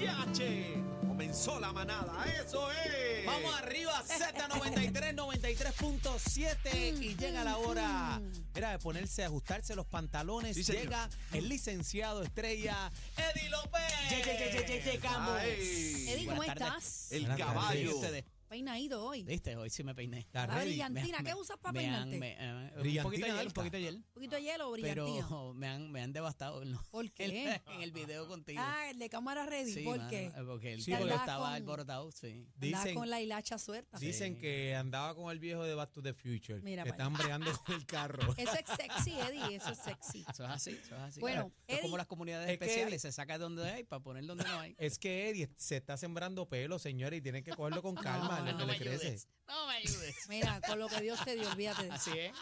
¡Yache! Comenzó la manada, eso es. Vamos arriba, Z93, 93.7 y llega la hora. Era de ponerse, ajustarse los pantalones. Sí, llega el licenciado estrella Eddie López. Ye, ye, ye, ye, ye, llegamos. Ay, Eddie, ¿cómo Buenas tardes. estás? el Buenas tardes. caballo. Ustedes. Peinadito hoy. Viste, hoy sí me peiné. La brillantina, Me- ¿qué usas para me peinarte? me- eh, un poquito de hielo, un poquito de hielo. ¿Un poquito de hielo o brillantina? Pero me han, me han devastado en, lo- ¿Por qué? en el video contigo. Ah, el de cámara ready. Sí, ¿Por mano, qué? eh, Porque el Sí, porque- estaba alborotado, sí. Dicen, con la hilacha suelta. dicen Sí. que andaba con el viejo de Back to the Future. Mira que para están bregando con el carro. Eso es sexy, Eddie, eso es sexy. Eso es así, eso es así. Bueno, es como Eddie- las comunidades Es especiales, Eddie- se saca de donde hay para poner donde no hay. Es que Eddie se está sembrando pelo, señores, y tienen que cogerlo con calma, No, lo que no me le crece. ayudes, no Mira, con lo que Dios te dio, olvídate. Así es.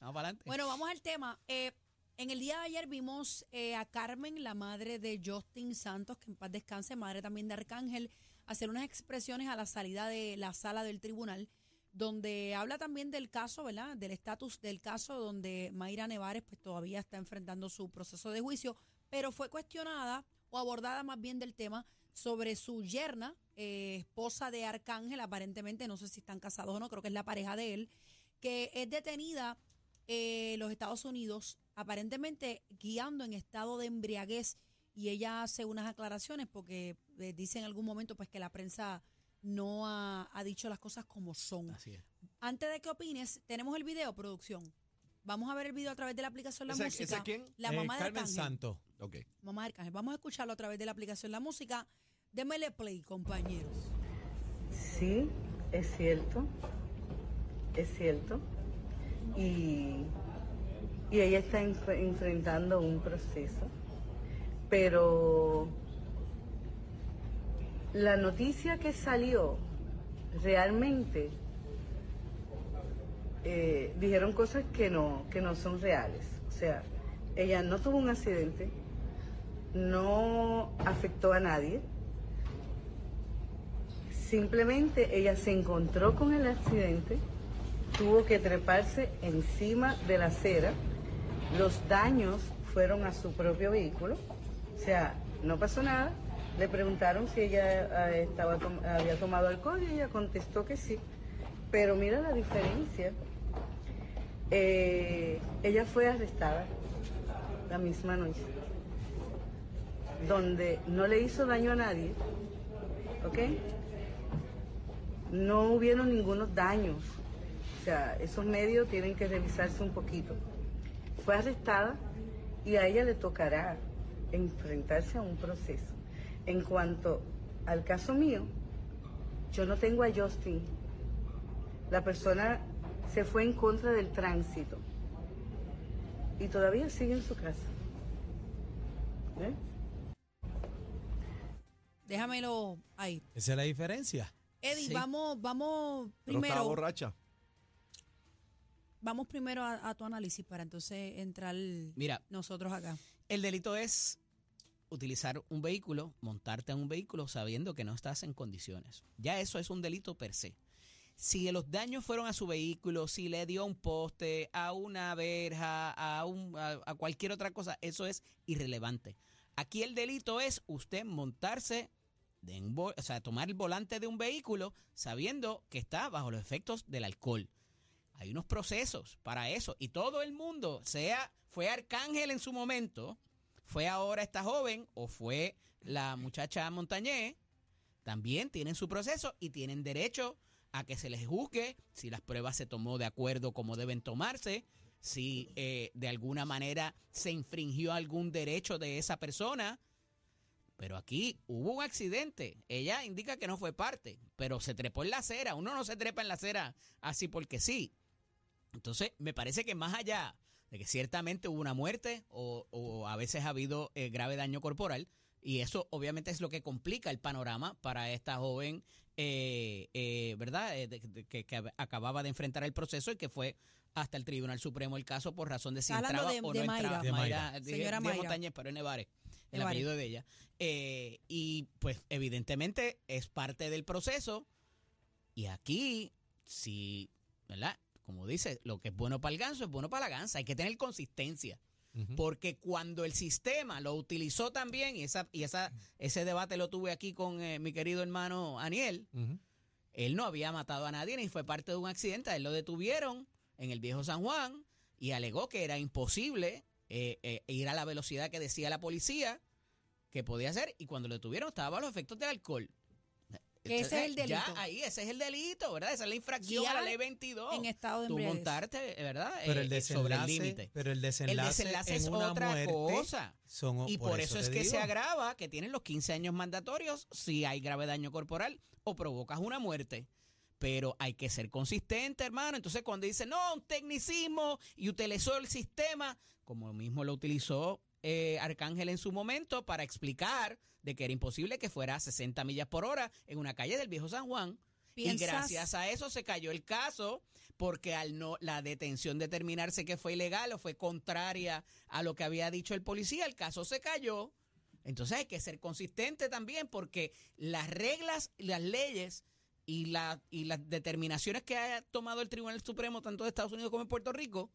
Vamos para adelante. Bueno, vamos al tema. Eh, en el día de ayer vimos eh, a Carmen, la madre de Justin Santos, que en paz descanse, madre también de Arcángel, hacer unas expresiones a la salida de la sala del tribunal, donde habla también del caso, ¿verdad? Del estatus del caso, donde Mayra Nevares pues todavía está enfrentando su proceso de juicio, pero fue cuestionada o abordada más bien del tema sobre su yerna, eh, esposa de Arcángel, aparentemente, no sé si están casados o no, creo que es la pareja de él, que es detenida eh, en los Estados Unidos, aparentemente guiando en estado de embriaguez, y ella hace unas aclaraciones porque eh, dice en algún momento pues que la prensa no ha, ha dicho las cosas como son. Así es. Antes de que opines, tenemos el video, producción. Vamos a ver el video a través de la aplicación La ¿Esa- Música. esa quién? La Eh, mamá de Carmen Arcángel. Santos. Ok. Mamá de Arcángel. Vamos a escucharlo a través de la aplicación La Música. Démele play, compañeros. Sí, es cierto, es cierto. Y, y ella está enf- enfrentando un proceso. Pero la noticia que salió realmente eh, dijeron cosas que no, que no son reales. O sea, ella no tuvo un accidente, no afectó a nadie. Simplemente ella se encontró con el accidente, tuvo que treparse encima de la acera, los daños fueron a su propio vehículo, o sea, no pasó nada. Le preguntaron si ella eh, estaba había tomado alcohol y ella contestó que sí. Pero mira la diferencia. Eh, ella fue arrestada la misma noche, donde no le hizo daño a nadie, ¿ok? no hubieron ningunos daños. O sea, esos medios tienen que revisarse un poquito. Fue arrestada y a ella le tocará enfrentarse a un proceso. En cuanto al caso mío, yo no tengo a Justin. La persona se fue en contra del tránsito y todavía sigue en su casa. ¿Eh? Déjamelo ahí. Esa es la diferencia. Eddie, Sí. vamos, vamos Pero primero. borracha. Vamos primero a, a tu análisis para entonces entrar Mira, nosotros acá. el delito es utilizar un vehículo, montarte en un vehículo sabiendo que no estás en condiciones. Ya eso es un delito per se. Si los daños fueron a su vehículo, si le dio a un poste, a una verja, a, un, a, a cualquier otra cosa, eso es irrelevante. Aquí el delito es usted montarse, de un o sea, tomar el volante de un vehículo sabiendo que está bajo los efectos del alcohol. Hay unos procesos para eso y todo el mundo, sea fue Arcángel en su momento, fue ahora esta joven o fue la muchacha Montañé, también tienen su proceso y tienen derecho a que se les juzgue si las pruebas se tomó de acuerdo como deben tomarse, si eh, de alguna manera se infringió algún derecho de esa persona. Pero aquí hubo un accidente. Ella indica que no fue parte, pero se trepó en la acera. Uno no se trepa en la acera así porque sí. Entonces, me parece que más allá de que ciertamente hubo una muerte o, o a veces ha habido eh, grave daño corporal, y eso obviamente es lo que complica el panorama para esta joven, eh, eh, ¿verdad? Eh, de- de- que, que acababa de enfrentar el proceso y que fue hasta el Tribunal Supremo el caso por razón de si entraba de- o no entraba. De Mayra. Señora. Montañez, pero es Nevares, el Nevares. apellido de ella. Eh, y pues evidentemente es parte del proceso. Y aquí, si, ¿verdad? Como dice, lo que es bueno para el ganso es bueno para la gansa. Hay que tener consistencia. Porque cuando el sistema lo utilizó también, y, esa, y esa, ese debate lo tuve aquí con eh, mi querido hermano Aniel, él no había matado a nadie ni fue parte de un accidente, a él lo detuvieron en el viejo San Juan y alegó que era imposible eh, eh, ir a la velocidad que decía la policía que podía hacer y cuando lo detuvieron estaba bajo los efectos del alcohol. Que ese es el Entonces, Ya delito. ahí, ese es el delito, ¿verdad? Esa es la infracción a la ley 22. en estado de Tú embriaguez. montarte, ¿verdad? Pero Eh, el eh, sobre el desenlace, límite. pero el El desenlace, desenlace en es una otra muerte cosa. son- Y por, eso, es que se agrava que tienen los 15 años mandatorios si hay grave daño corporal o provocas una muerte. Pero hay que ser consistente, hermano. Entonces, cuando dicen, no, un tecnicismo y utilizó el sistema, como mismo lo utilizó eh, Arcángel en su momento para explicar de que era imposible que fuera a 60 millas por hora en una calle del viejo San Juan. Y ¿Piensas- gracias a eso se cayó el caso, porque al no la detención determinarse que fue ilegal o fue contraria a lo que había dicho el policía, el caso se cayó. Entonces hay que ser consistente también, porque las reglas, las leyes y, la, y las determinaciones que ha tomado el Tribunal Supremo, tanto de Estados Unidos como de Puerto Rico,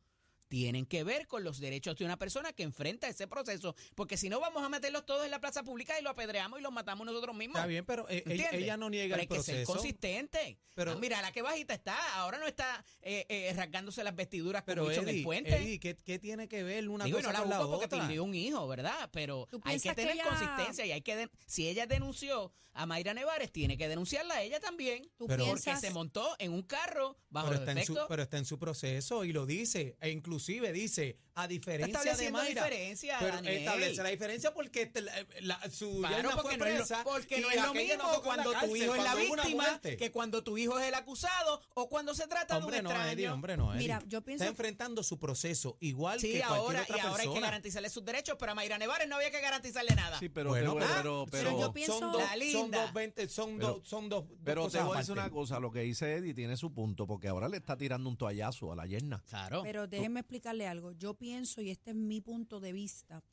tienen que ver con los derechos de una persona que enfrenta ese proceso. Porque si no, vamos a meterlos todos en la plaza pública y lo apedreamos y los matamos nosotros mismos. Está bien, pero eh, ella, ¿Entiendes? ella no niega Pero el hay que ser proceso. consistente. Pero- Ah, mira, la que bajita está. Ahora no está eh, eh, rasgándose las vestiduras como Pero hizo en el Eddie, puente. Eddie, ¿qué, qué tiene que ver una Digo, cosa no la con la porque otra? perdió un hijo, ¿verdad? Pero ¿Tú hay que tener ella- consistencia y hay que de- si ella denunció a Mayra Nevares, tiene que denunciarla a ella también. ¿Tú Pero- Porque piensas, se montó en un carro bajo pero los está, en su, pero está en su proceso y lo dice. E inclusive dice, a diferencia de estableciendo Mayra. diferencia, pero Daniel. establece la diferencia porque te- la, la- su Claro, yerna porque, fue no es, presa lo, porque y no es lo aquella no mismo cuando tu hijo es la víctima que cuando tu hijo es el acusado o cuando se trata Hombre, de un no, extraño. Eddie, hombre, no, Eddie. Mira, yo pienso- Está enfrentando su proceso igual Sí, que cualquier ahora, otra y ahora hay que persona. garantizarle sus derechos, pero a Mayra Nevares no había que garantizarle nada. Sí, pero, Bueno, te pero, pero, Pero yo pienso- son dos, La son linda. dos, veinte- son Pero- dos, son dos, dos pero te cosas voy a decir una cosa, lo que dice Eddie tiene su punto, porque ahora le está tirando un toallazo a la yerna. Claro. Pero déjenme explicarle algo. Yo pienso, y este es mi punto de vista,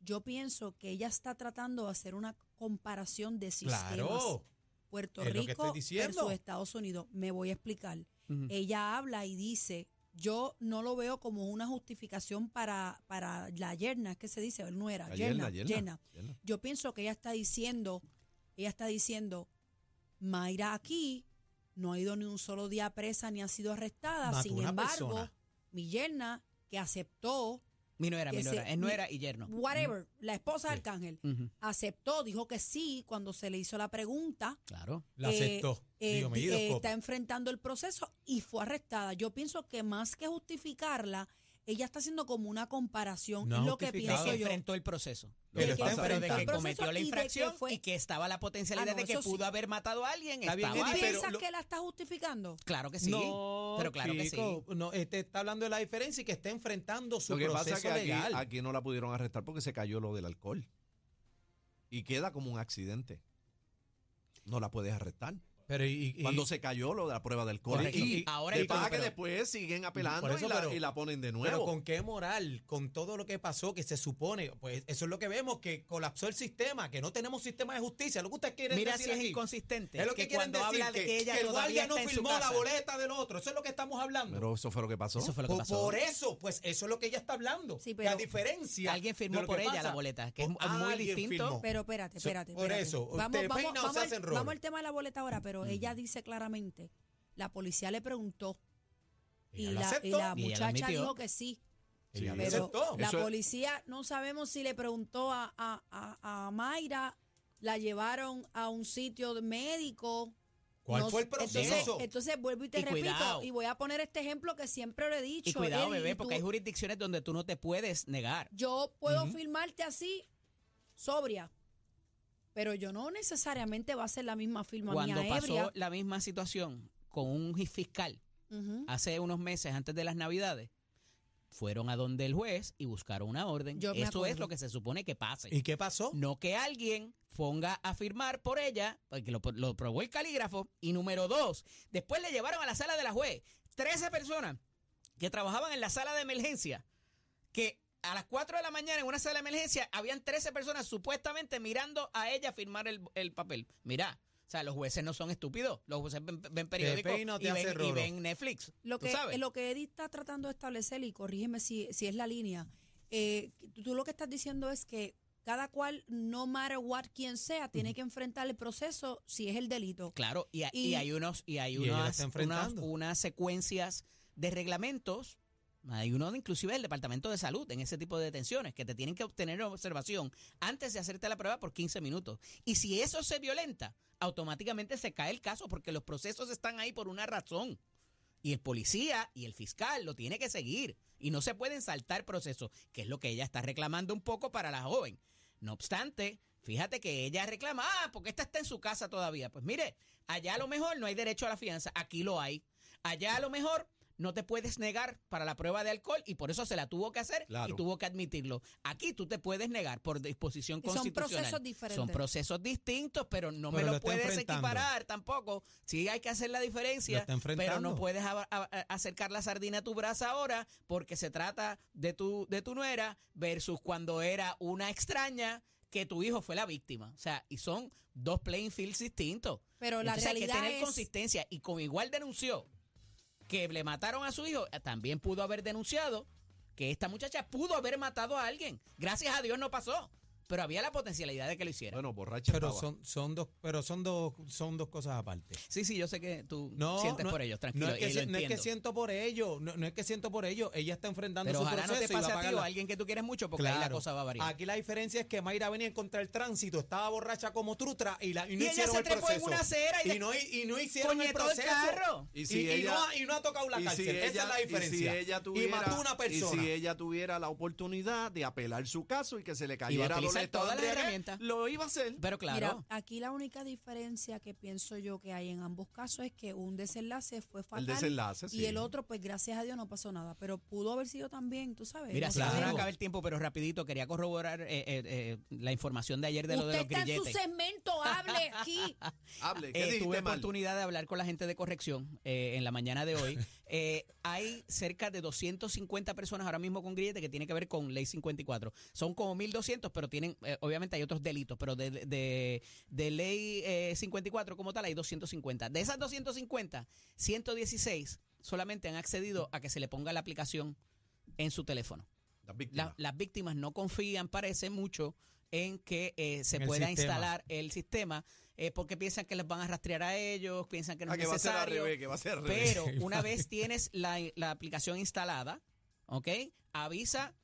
yo pienso que ella está tratando de hacer una comparación de sistemas. Claro. Puerto es Rico versus Estados Unidos. Me voy a explicar. Ella habla y dice, yo no lo veo como una justificación para, para la yerna, es que se dice, no era, yerna, yerna, yerna. yerna. Yo pienso que ella está diciendo, ella está diciendo, Mayra aquí no ha ido ni un solo día presa ni ha sido arrestada. Mató Sin embargo, persona. mi yerna que aceptó, Mi nuera, mi nuera. Es nuera y yerno. whatever, la esposa de Arcángel, aceptó, dijo que sí cuando se le hizo la pregunta. Claro. La eh, aceptó. eh, Digo, me eh, está enfrentando el proceso y fue arrestada. Yo pienso que más que justificarla, ella está haciendo como una comparación. No es lo que pienso yo. enfrentó el proceso. De que pero de que cometió la y de que infracción fue- y que estaba la potencialidad Ah, no, de que eso sí. pudo haber matado a alguien. Está bien, estaba Eddie, pero ¿Piensas lo- que la está justificando? Claro que sí. No, pero claro que sí. chico, No, este está hablando de la diferencia y que está enfrentando su Lo que proceso pasa que aquí, legal. aquí no la pudieron arrestar porque se cayó lo del alcohol. Y queda como un accidente. No la puedes arrestar. Pero y, y- Cuando se cayó lo de la prueba del. Correcto. Y, Ahora de pasa que pero- después siguen apelando eso, y, la, pero- y la ponen de pero nuevo. con qué moral, con todo lo que pasó, que se supone, pues eso es lo que vemos, que colapsó el sistema, que no tenemos sistema de justicia. Lo que ustedes quieren Mira decir si es aquí. inconsistente. Es lo que, quieren decir, habla de que, ella que el todavía guardia no firmó la boleta del otro. Eso es lo que estamos hablando. Pero eso fue lo que pasó. Eso fue lo que por, pasó. por eso, pues eso es lo que ella está hablando. Sí, que a pero- diferencia. Alguien firmó por ella pasa, la boleta, que es o muy alguien distinto. firmó. Pero espérate, espérate. por eso, vamos al tema de la boleta ahora, pero ella dice claramente, la policía le preguntó y la, y muchacha dijo que sí. Pero aceptó. la Eso es- policía, no sabemos si le preguntó a, a, a, a Mayra, la llevaron a un sitio médico. ¿Cuál No fue el proceso? Entonces, entonces vuelvo y te Y repito, cuidado. y voy a poner este ejemplo que siempre lo he dicho. Y cuidado, bebé, porque tú- hay jurisdicciones donde tú no te puedes negar. yo puedo filmarte así, sobria, pero yo no necesariamente va a ser la misma firma Cuando mía pasó ebria. la misma situación con un fiscal hace unos meses antes de las Navidades, fueron a donde el juez y buscaron una orden. Yo Eso es lo que se supone que pase. ¿Y qué pasó? No que alguien ponga a firmar por ella, porque lo, lo probó el calígrafo. Y número dos, después le llevaron a la sala de la juez 13 personas que trabajaban en la sala de emergencia, que a las 4 de la mañana en una sala de emergencia habían 13 personas supuestamente mirando a ella firmar el, el papel. Mira, o sea, los jueces no son estúpidos, los jueces ven, ven periódicos peina o te y, ven, y ven Netflix. Lo ¿tú que, sabes? lo que Eddie está tratando de establecer, y corrígeme si, si es la línea, eh, tú, lo que estás diciendo es que cada cual, no matter what quien sea, tiene que enfrentar el proceso si es el delito. Claro, y, y Y- hay unos y hay Y unas, unas secuencias de reglamentos. Hay uno inclusive del Departamento de Salud en ese tipo de detenciones que te tienen que obtener observación antes de hacerte la prueba por 15 minutos. Y si eso se violenta, automáticamente se cae el caso porque los procesos están ahí por una razón. Y el policía y el fiscal lo tiene que seguir. Y no se pueden saltar procesos, que es lo que ella está reclamando un poco para la joven. No obstante, fíjate que ella reclama, ah, porque esta está en su casa todavía. Pues mire, allá a lo mejor no hay derecho a la fianza, aquí lo hay. Allá a lo mejor no te puedes negar para la prueba de alcohol y por eso se la tuvo que hacer Claro. y tuvo que admitirlo. Aquí tú te puedes negar por disposición Y son constitucional. procesos diferentes. Son procesos distintos, pero no me lo, puedes equiparar tampoco. Sí hay que hacer la diferencia, pero no puedes a- a- a- acercar la sardina a tu brazo ahora porque se trata de tu, de tu nuera versus cuando era una extraña que tu hijo fue la víctima. O sea, y son dos playing fields distintos. Pero la Entonces hay que tener es- consistencia. Y como igual denunció que le mataron a su hijo, también pudo haber denunciado que esta muchacha pudo haber matado a alguien. Gracias a Dios no pasó. Pero había la potencialidad de que lo hiciera. Bueno, borracha Pero estaba. son, son dos, pero son dos, son dos cosas aparte. Sí, sí, yo sé que tú No, sientes no, por ellos, tranquilo. No es, que, si- no es siento por ello, no, no es que siento por ello. Ella está enfrentando Pero su ojalá no proceso te y va pase a ti o a alguien que tú quieres mucho porque ahí la Claro. cosa va a variar. Aquí la diferencia es que Mayra venía en contra del tránsito, estaba borracha como trutra y, la, y no Y ella se el trepó en proceso. una acera y no, y no hicieron el Coñetó el proceso. carro. Y Y, si y ella- no, ha- y no ha tocado la cárcel. si Esa es la diferencia. Y si ella tuviera, y mató a una persona. Y si ella tuviera la oportunidad de apelar su caso y que se le cayera utilizar Loleto todas las herramientas. Lo iba a hacer. Pero claro, Mira, aquí la única diferencia que pienso yo que hay en ambos casos es que un desenlace fue fatal. desenlace, Y el otro, pues gracias a Dios no pasó nada. Pero pudo haber sido también, tú sabes. mira, no se acaba el tiempo, pero rapidito quería corroborar eh, eh, eh, la información de ayer de lo de Usted los está en su grilletes. segmento, hable aquí. Hable, ¿qué Eh, tuve mal? oportunidad de hablar con la gente de corrección eh, en la mañana de hoy. Eh, hay cerca de 250 personas ahora mismo con grillete que tiene que ver con ley 54. Son como 1.200, pero tienen, eh, obviamente hay otros delitos, pero de, de, de ley eh, 54 como tal hay 250. De esas 250, 116 solamente han accedido a que se le ponga la aplicación en su teléfono. Las víctimas. La- las víctimas no confían, parece mucho, en que eh, se En pueda instalar el sistema eh, porque piensan que les van a rastrear a ellos, piensan que no Ah, es que va a ser al necesario. revés, que va a ser revés. Pero una vez tienes la, la aplicación instalada, ¿ok? Avisa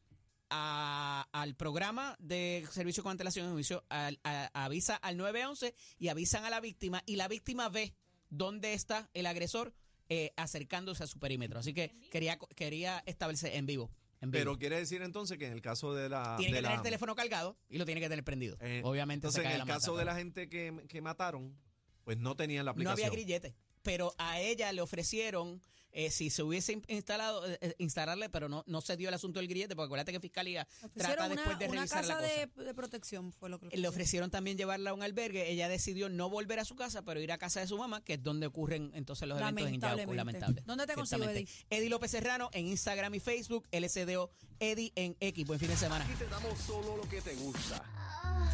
a- al programa de servicio con antelación de juicio, al- a- avisa al 911 y avisan a la víctima y la víctima ve dónde está el agresor eh, acercándose a su perímetro. Así que quería, quería establecer en vivo. En vivo. Pero quiere decir entonces que en el caso de la. tiene de que la- tener el teléfono cargado y lo tiene que tener prendido. eh, Obviamente Entonces, se cae en el la caso mata, de la gente que, que mataron, pues no tenían la No aplicación. había grillete, pero a ella le ofrecieron eh, si se hubiese in- instalado eh, eh, instalarle, pero no no se dio el asunto del grillete, porque acuérdate que fiscalía trata una, después de una revisar la casa cosa. de, de protección, fue lo que Le ofrecieron también llevarla a un albergue. Ella decidió no volver a su casa, pero ir a casa de su mamá, que es donde ocurren entonces los eventos en Yauco. Lamentablemente. Lamentable. ¿Dónde te consigo, Ciertamente. Eddie López Serrano en Instagram y Facebook, LSDO Eddie en X. Buen fin de semana. Aquí te damos solo lo que te gusta.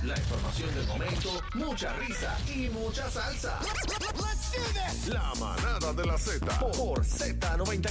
La información del momento, mucha risa y mucha salsa. La manada de la Z por Z93.